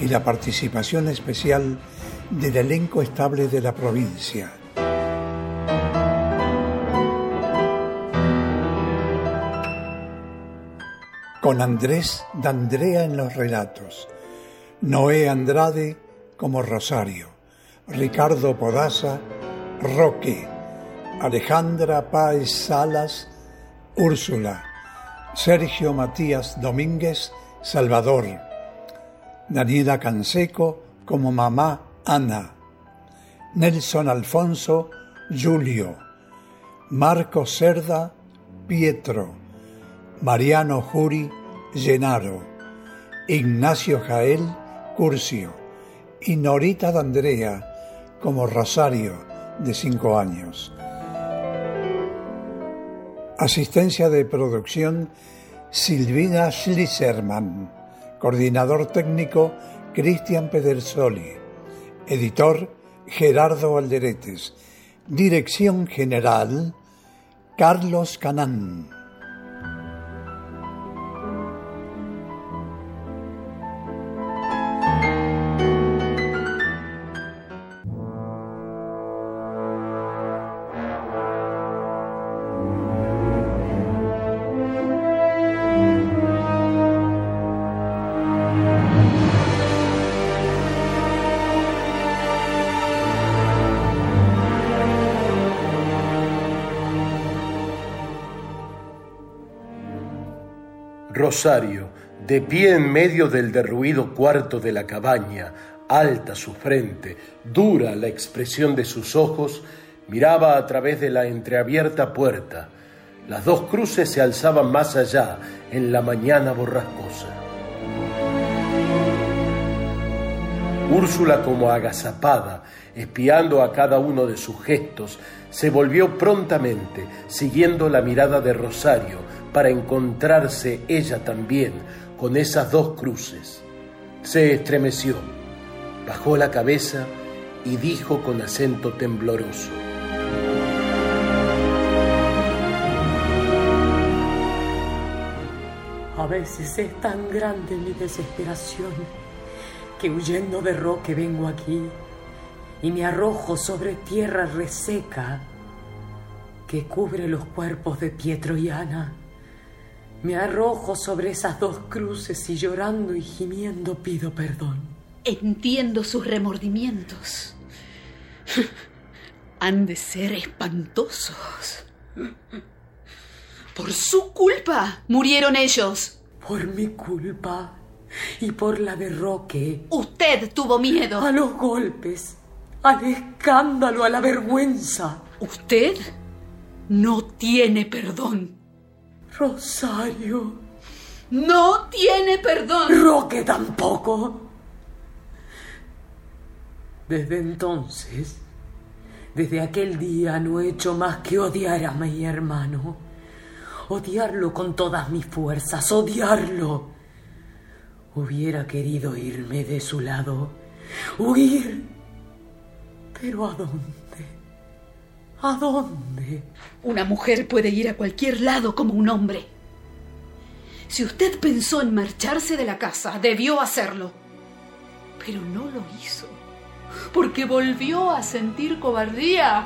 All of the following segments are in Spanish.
y la participación especial del elenco estable de la provincia. Con Andrés D'Andrea en los relatos, Noé Andrade como Rosario, Ricardo Podaza, Roque, Alejandra Páez Salas, Úrsula, Sergio Matías Domínguez, Salvador, Daniela Canseco como mamá Ana, Nelson Alfonso Julio, Marco Cerda Pietro, Mariano Juri Llenaro, Ignacio Jael Curcio y Norita D'Andrea como Rosario de cinco años. Asistencia de producción Silvina Schlisserman. Coordinador técnico Cristian Pedersoli. Editor Gerardo Alderetes. Dirección general Carlos Canán. Rosario, de pie en medio del derruido cuarto de la cabaña, alta su frente, dura la expresión de sus ojos, miraba a través de la entreabierta puerta. Las dos cruces se alzaban más allá, en la mañana borrascosa. Úrsula, como agazapada, espiando a cada uno de sus gestos, se volvió prontamente, siguiendo la mirada de Rosario, para encontrarse ella también con esas dos cruces. Se estremeció, bajó la cabeza y dijo con acento tembloroso. A veces es tan grande mi desesperación que huyendo de Roque vengo aquí y me arrojo sobre tierra reseca que cubre los cuerpos de Pietro y Ana. Me arrojo sobre esas dos cruces y llorando y gimiendo pido perdón. Entiendo sus remordimientos. Han de ser espantosos. Por su culpa murieron ellos. Por mi culpa y por la de Roque. Usted tuvo miedo. A los golpes, al escándalo, a la vergüenza. Usted no tiene perdón. Rosario. No tiene perdón. Roque tampoco. Desde entonces, desde aquel día no he hecho más que odiar a mi hermano. Odiarlo con todas mis fuerzas, odiarlo. Hubiera querido irme de su lado, huir. Pero ¿a dónde? ¿A dónde? Una mujer puede ir a cualquier lado como un hombre. Si usted pensó en marcharse de la casa, debió hacerlo. Pero no lo hizo, porque volvió a sentir cobardía.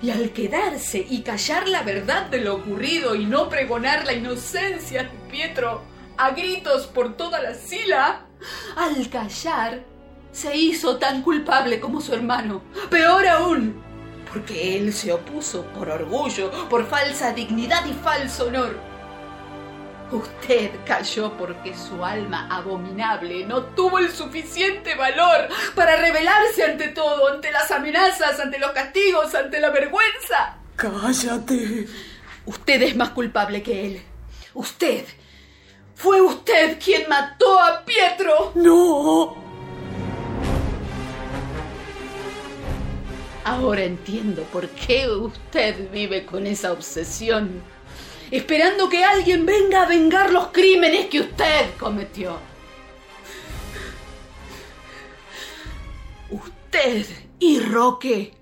Y al quedarse y callar la verdad de lo ocurrido y no pregonar la inocencia de Pietro a gritos por toda la sila, al callar se hizo tan culpable como su hermano. Peor aún, porque él se opuso por orgullo, por falsa dignidad y falso honor. Usted cayó porque su alma abominable no tuvo el suficiente valor para rebelarse ante todo, ante las amenazas, ante los castigos, ante la vergüenza. Cállate. Usted es más culpable que él. Usted. Fue usted quien mató a Pietro. No. Ahora entiendo por qué usted vive con esa obsesión, esperando que alguien venga a vengar los crímenes que usted cometió. Usted y Roque,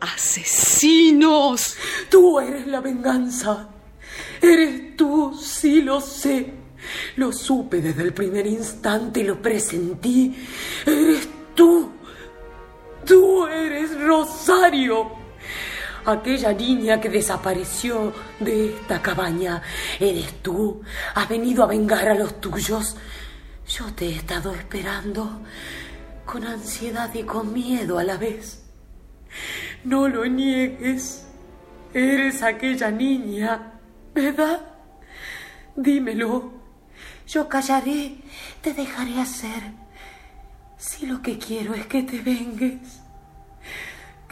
asesinos. Tú eres la venganza. Eres tú, sí lo sé. Lo supe desde el primer instante y lo presentí. Eres tú. Tú eres Rosario. Aquella niña que desapareció de esta cabaña. Eres tú. Has venido a vengar a los tuyos. Yo te he estado esperando con ansiedad y con miedo a la vez. No lo niegues. Eres aquella niña, ¿verdad? Dímelo. Yo callaré, te dejaré hacer. Si lo que quiero es que te vengues,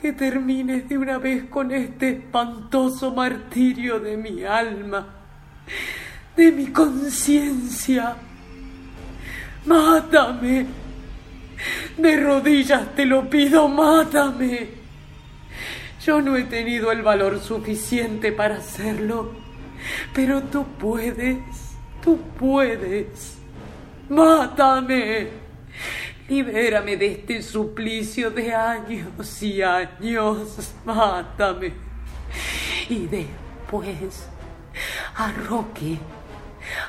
que termines de una vez con este espantoso martirio de mi alma, de mi conciencia. Mátame. De rodillas te lo pido, mátame. Yo no he tenido el valor suficiente para hacerlo, pero tú puedes, tú puedes. Mátame. Libérame de este suplicio de años y años. Mátame. Y después, a Roque,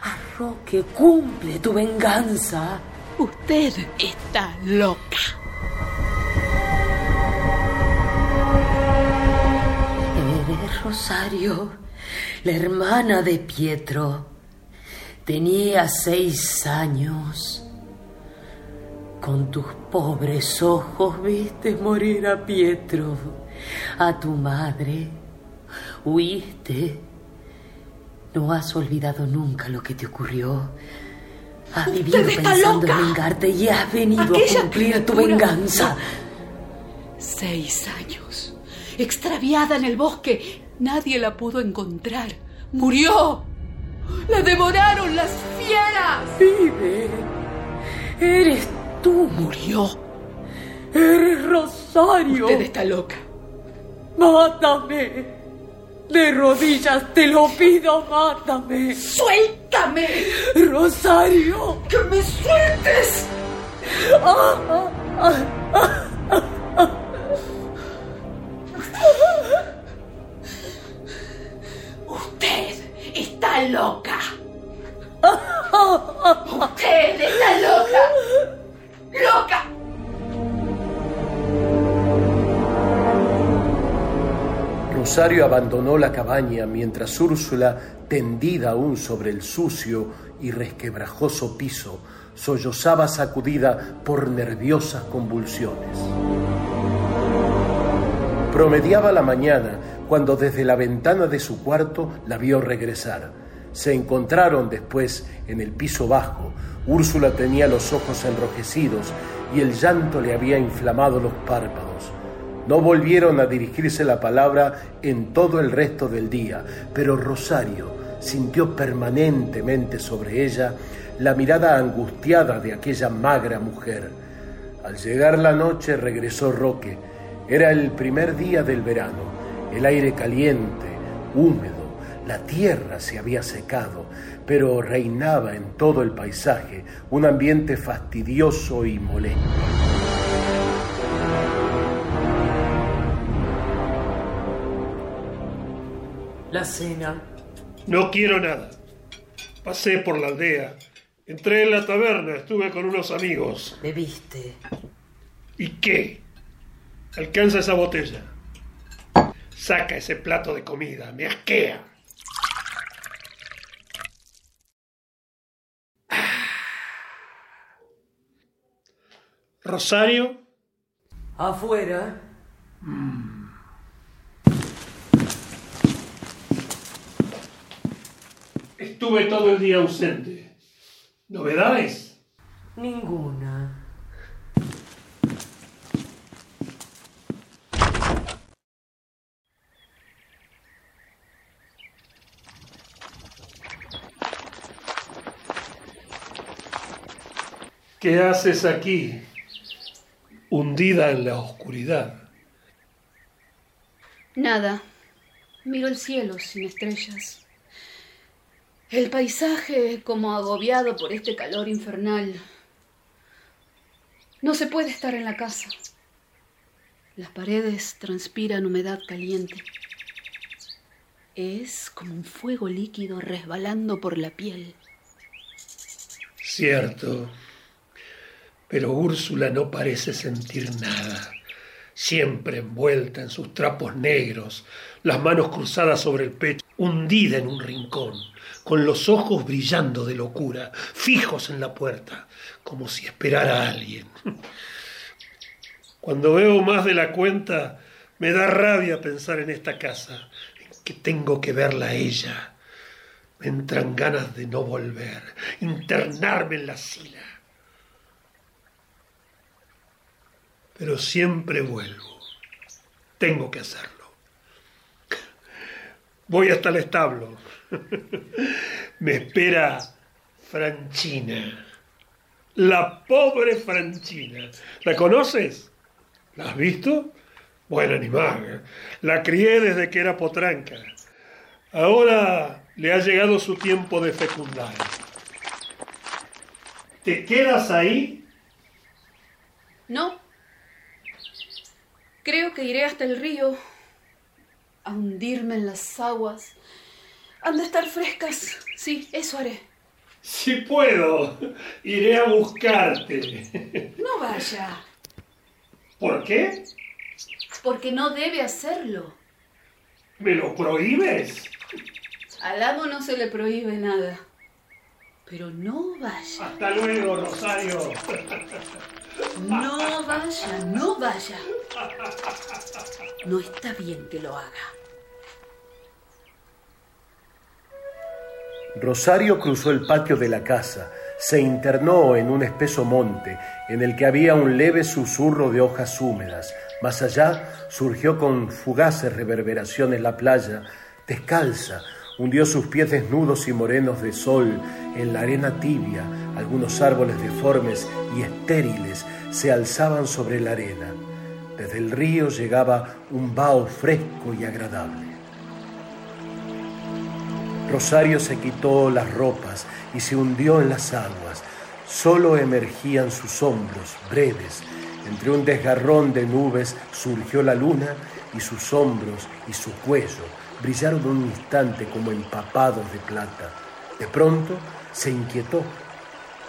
a Roque, cumple tu venganza. Usted está loca. Eres Rosario, la hermana de Pietro. Tenía seis años. Con tus pobres ojos viste morir a Pietro, a tu madre. Huiste. No has olvidado nunca lo que te ocurrió. Has vivido pensando loca. en vengarte y has venido Aquella a cumplir tu venganza. Seis años. Extraviada en el bosque. Nadie la pudo encontrar. Murió. La devoraron las fieras. Vive. Eres tú. Murió. Eres Rosario. Usted está loca. Mátame. De rodillas te lo pido, mátame. ¡Suéltame! Rosario. ¡Que me sueltes! Usted loca. Usted está loca. Loca. Rosario abandonó la cabaña mientras Úrsula, tendida aún sobre el sucio y resquebrajoso piso, sollozaba sacudida por nerviosas convulsiones. Promediaba la mañana cuando desde la ventana de su cuarto la vio regresar. Se encontraron después en el piso bajo. Úrsula tenía los ojos enrojecidos y el llanto le había inflamado los párpados. No volvieron a dirigirse la palabra en todo el resto del día, pero Rosario sintió permanentemente sobre ella la mirada angustiada de aquella magra mujer. Al llegar la noche regresó Roque. Era el primer día del verano. El aire caliente, húmedo, la tierra se había secado, pero reinaba en todo el paisaje un ambiente fastidioso y molesto. La cena. No quiero nada. Pasé por la aldea. Entré en la taberna, estuve con unos amigos. Bebiste. ¿Y qué? Alcanza esa botella. Saca ese plato de comida, me asquea. Rosario, Afuera. estuve todo el día ausente. ¿Novedades? Ninguna. ¿Qué haces aquí, hundida en la oscuridad? Nada. Miro el cielo sin estrellas. El paisaje como agobiado por este calor infernal. No se puede estar en la casa. Las paredes transpiran humedad caliente. Es como un fuego líquido resbalando por la piel. Cierto. Pero Úrsula no parece sentir nada. Siempre envuelta en sus trapos negros, las manos cruzadas sobre el pecho, hundida en un rincón, con los ojos brillando de locura, fijos en la puerta, como si esperara a alguien. Cuando veo más de la cuenta, me da rabia pensar en esta casa, que tengo que verla a ella. Me entran ganas de no volver, internarme en la sila. Pero siempre vuelvo. Tengo que hacerlo. Voy hasta el establo. Me espera Franchina. La pobre Franchina. ¿La conoces? ¿La has visto? Buen animal. La crié desde que era potranca. Ahora le ha llegado su tiempo de fecundar. ¿Te quedas ahí? No. Creo que iré hasta el río a hundirme en las aguas. Han de estar frescas. Sí, eso haré. Si puedo, iré a buscarte. No vaya. ¿Por qué? Porque no debe hacerlo. ¿Me lo prohíbes? Al amo no se le prohíbe nada. Pero no vaya. Hasta luego, Rosario. No vaya, no vaya. No está bien que lo haga. Rosario cruzó el patio de la casa, se internó en un espeso monte en el que había un leve susurro de hojas húmedas. Más allá surgió con fugaces reverberaciones la playa, descalza, hundió sus pies desnudos y morenos de sol en la arena tibia, algunos árboles deformes y estériles se alzaban sobre la arena. Desde el río llegaba un vaho fresco y agradable. Rosario se quitó las ropas y se hundió en las aguas. Solo emergían sus hombros, breves. Entre un desgarrón de nubes surgió la luna y sus hombros y su cuello brillaron un instante como empapados de plata. De pronto se inquietó.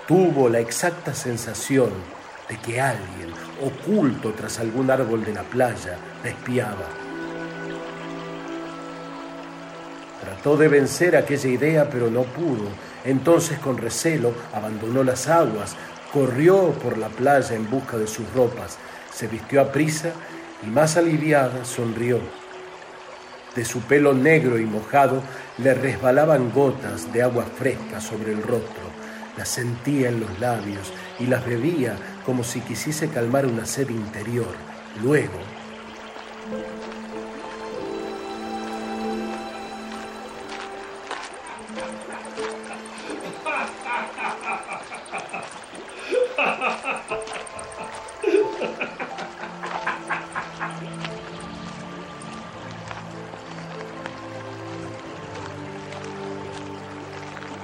Tuvo la exacta sensación de que alguien, oculto tras algún árbol de la playa, la espiaba. Trató de vencer aquella idea, pero no pudo. Entonces, con recelo, abandonó las aguas, corrió por la playa en busca de sus ropas, se vistió a prisa y más aliviada sonrió. De su pelo negro y mojado le resbalaban gotas de agua fresca sobre el rostro. Las sentía en los labios y las bebía como si quisiese calmar una sed interior. Luego,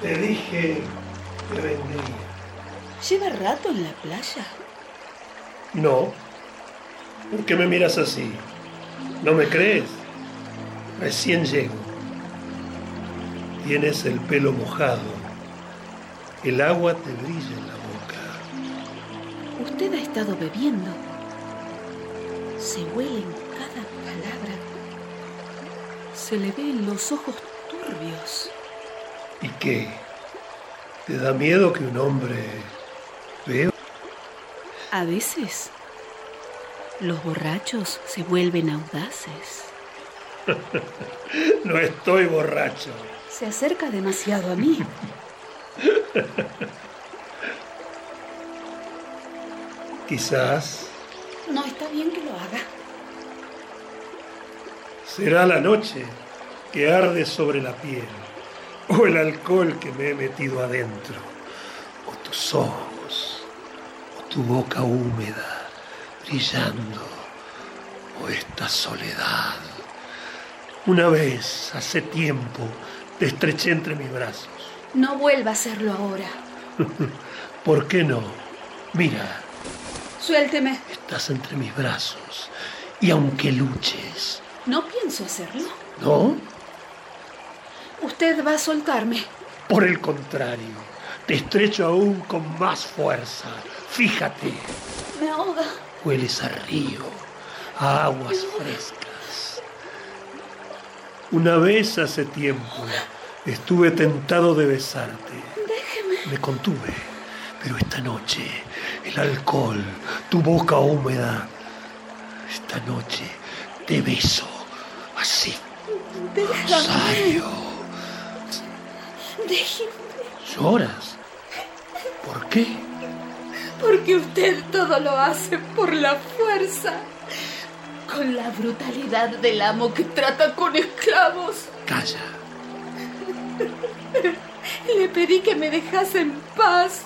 Te dije. ¿Lleva rato en la playa? No. ¿Por qué me miras así? ¿No me crees? Recién llego. Tienes el pelo mojado. El agua te brilla en la boca. Usted ha estado bebiendo. Se huele en cada palabra. Se le ve en los ojos turbios. ¿Y qué? ¿Te da miedo que un hombre vea? A veces los borrachos se vuelven audaces. No estoy borracho. Se acerca demasiado a mí. Quizás No está bien que lo haga. será la noche que arde sobre la piel, o el alcohol que me he metido adentro, o tus ojos, tu boca húmeda, brillando, o esta soledad Una vez, hace tiempo, te estreché entre mis brazos. No vuelva a hacerlo ahora. ¿Por qué no? Mira, Suélteme. estás entre mis brazos. Y aunque luches, No pienso hacerlo. ¿no? Usted va a soltarme. Por el contrario, te estrecho aún con más fuerza. Fíjate, Me ahoga. hueles a río, a aguas frescas. Una vez hace tiempo estuve tentado de besarte. Déjeme. Me contuve, pero esta noche el alcohol, tu boca húmeda, esta noche te beso así. Déjame. Rosario, Déjeme. ¿lloras? ¿Por qué? Porque usted todo lo hace por la fuerza. Con la brutalidad del amo que trata con esclavos. Calla. Le pedí que me dejase en paz.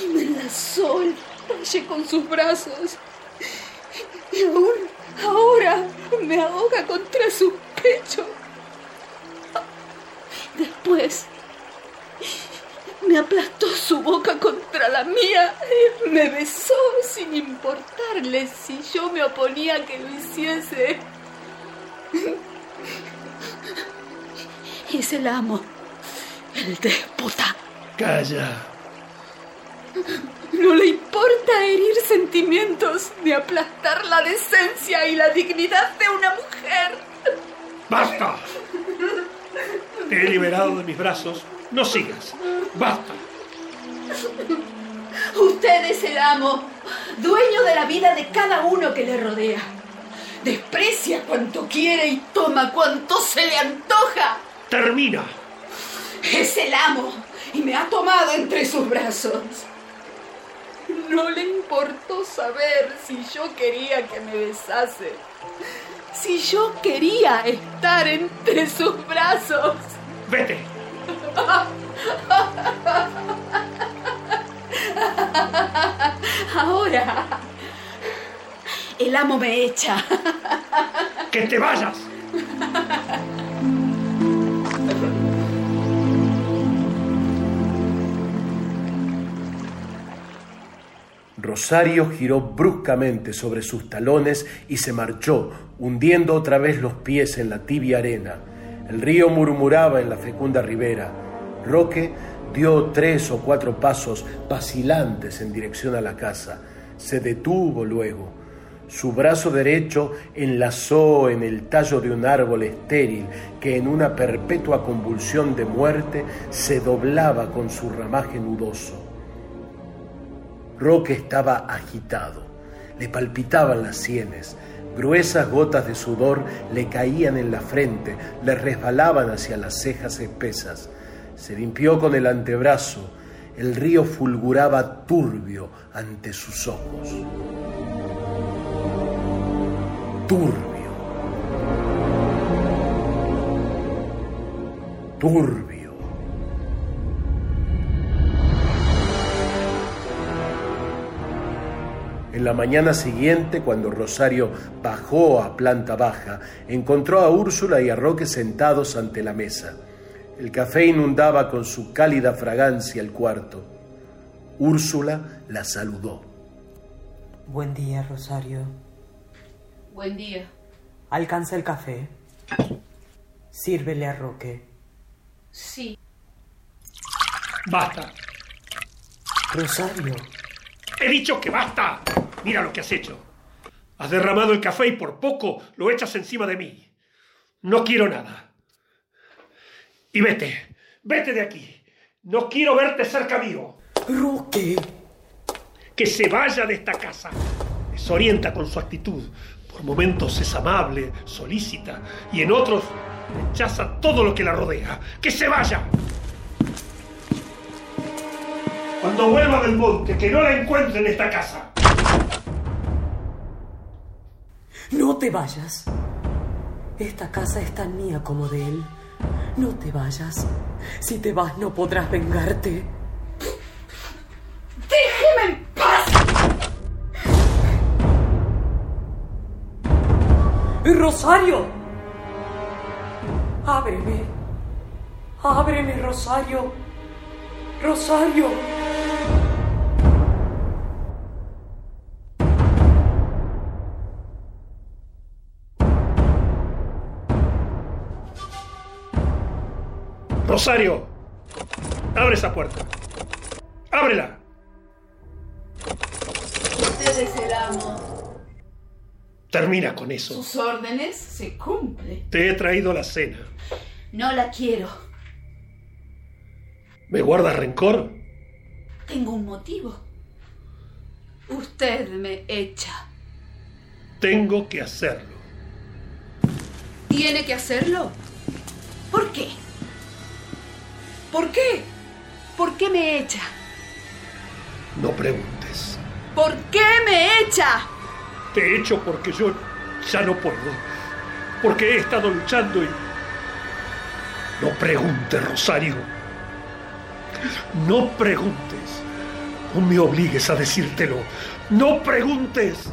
Y me enlazó el talle con sus brazos. Y aún ahora me ahoga contra su pecho. Después me aplastó su boca contra la mía me besó sin importarle si yo me oponía a que lo hiciese. Es el amo, el déspota. Calla. No le importa herir sentimientos ni aplastar la decencia y la dignidad de una mujer. ¡Basta! Te he liberado de mis brazos. No sigas. Basta. Usted es el amo, dueño de la vida de cada uno que le rodea. Desprecia cuanto quiere y toma cuanto se le antoja. Termina. Es el amo y me ha tomado entre sus brazos. No le importó saber si yo quería que me besase. Si yo quería estar entre sus brazos. Vete. Ahora. El amo me echa. Que te vayas. Rosario giró bruscamente sobre sus talones y se marchó, hundiendo otra vez los pies en la tibia arena. El río murmuraba en la fecunda ribera. Roque dio tres o cuatro pasos vacilantes en dirección a la casa. Se detuvo luego. Su brazo derecho enlazó en el tallo de un árbol estéril que en una perpetua convulsión de muerte se doblaba con su ramaje nudoso. Roque estaba agitado, le palpitaban las sienes, gruesas gotas de sudor le caían en la frente, le resbalaban hacia las cejas espesas. Se limpió con el antebrazo, el río fulguraba turbio ante sus ojos. Turbio. Turbio. En la mañana siguiente, cuando Rosario bajó a planta baja, encontró a Úrsula y a Roque sentados ante la mesa. El café inundaba con su cálida fragancia el cuarto. Úrsula la saludó. Buen día, Rosario. Buen día. Alcanza el café. Sírvele a Roque. Sí. Basta. Rosario, He dicho que basta. Mira lo que has hecho. Has derramado el café y por poco lo echas encima de mí. No quiero nada. Y vete. Vete de aquí. No quiero verte cerca mío. Roque. Que se vaya de esta casa. Desorienta con su actitud. Por momentos es amable, solícita, y en otros rechaza todo lo que la rodea. ¡Que se vaya! Cuando vuelva del monte, que no la encuentre en esta casa. No te vayas. Esta casa es tan mía como de él. No te vayas. Si te vas no podrás vengarte. ¡Déjeme en paz! ¡Rosario! Ábreme. Ábreme, Rosario. Rosario. Rosario, abre esa puerta. Ábrela. Usted es el amo. Termina con eso. Sus órdenes se cumplen. Te he traído la cena. No la quiero. ¿Me guardas rencor? Tengo un motivo. Usted me echa. Tengo que hacerlo. ¿Tiene que hacerlo? ¿Por qué? ¿Por qué? ¿Por qué me echa? No preguntes. ¿Por qué me echa? Te echo porque yo ya no puedo. Porque he estado luchando y... No preguntes, Rosario. No preguntes. No me obligues a decírtelo. No preguntes.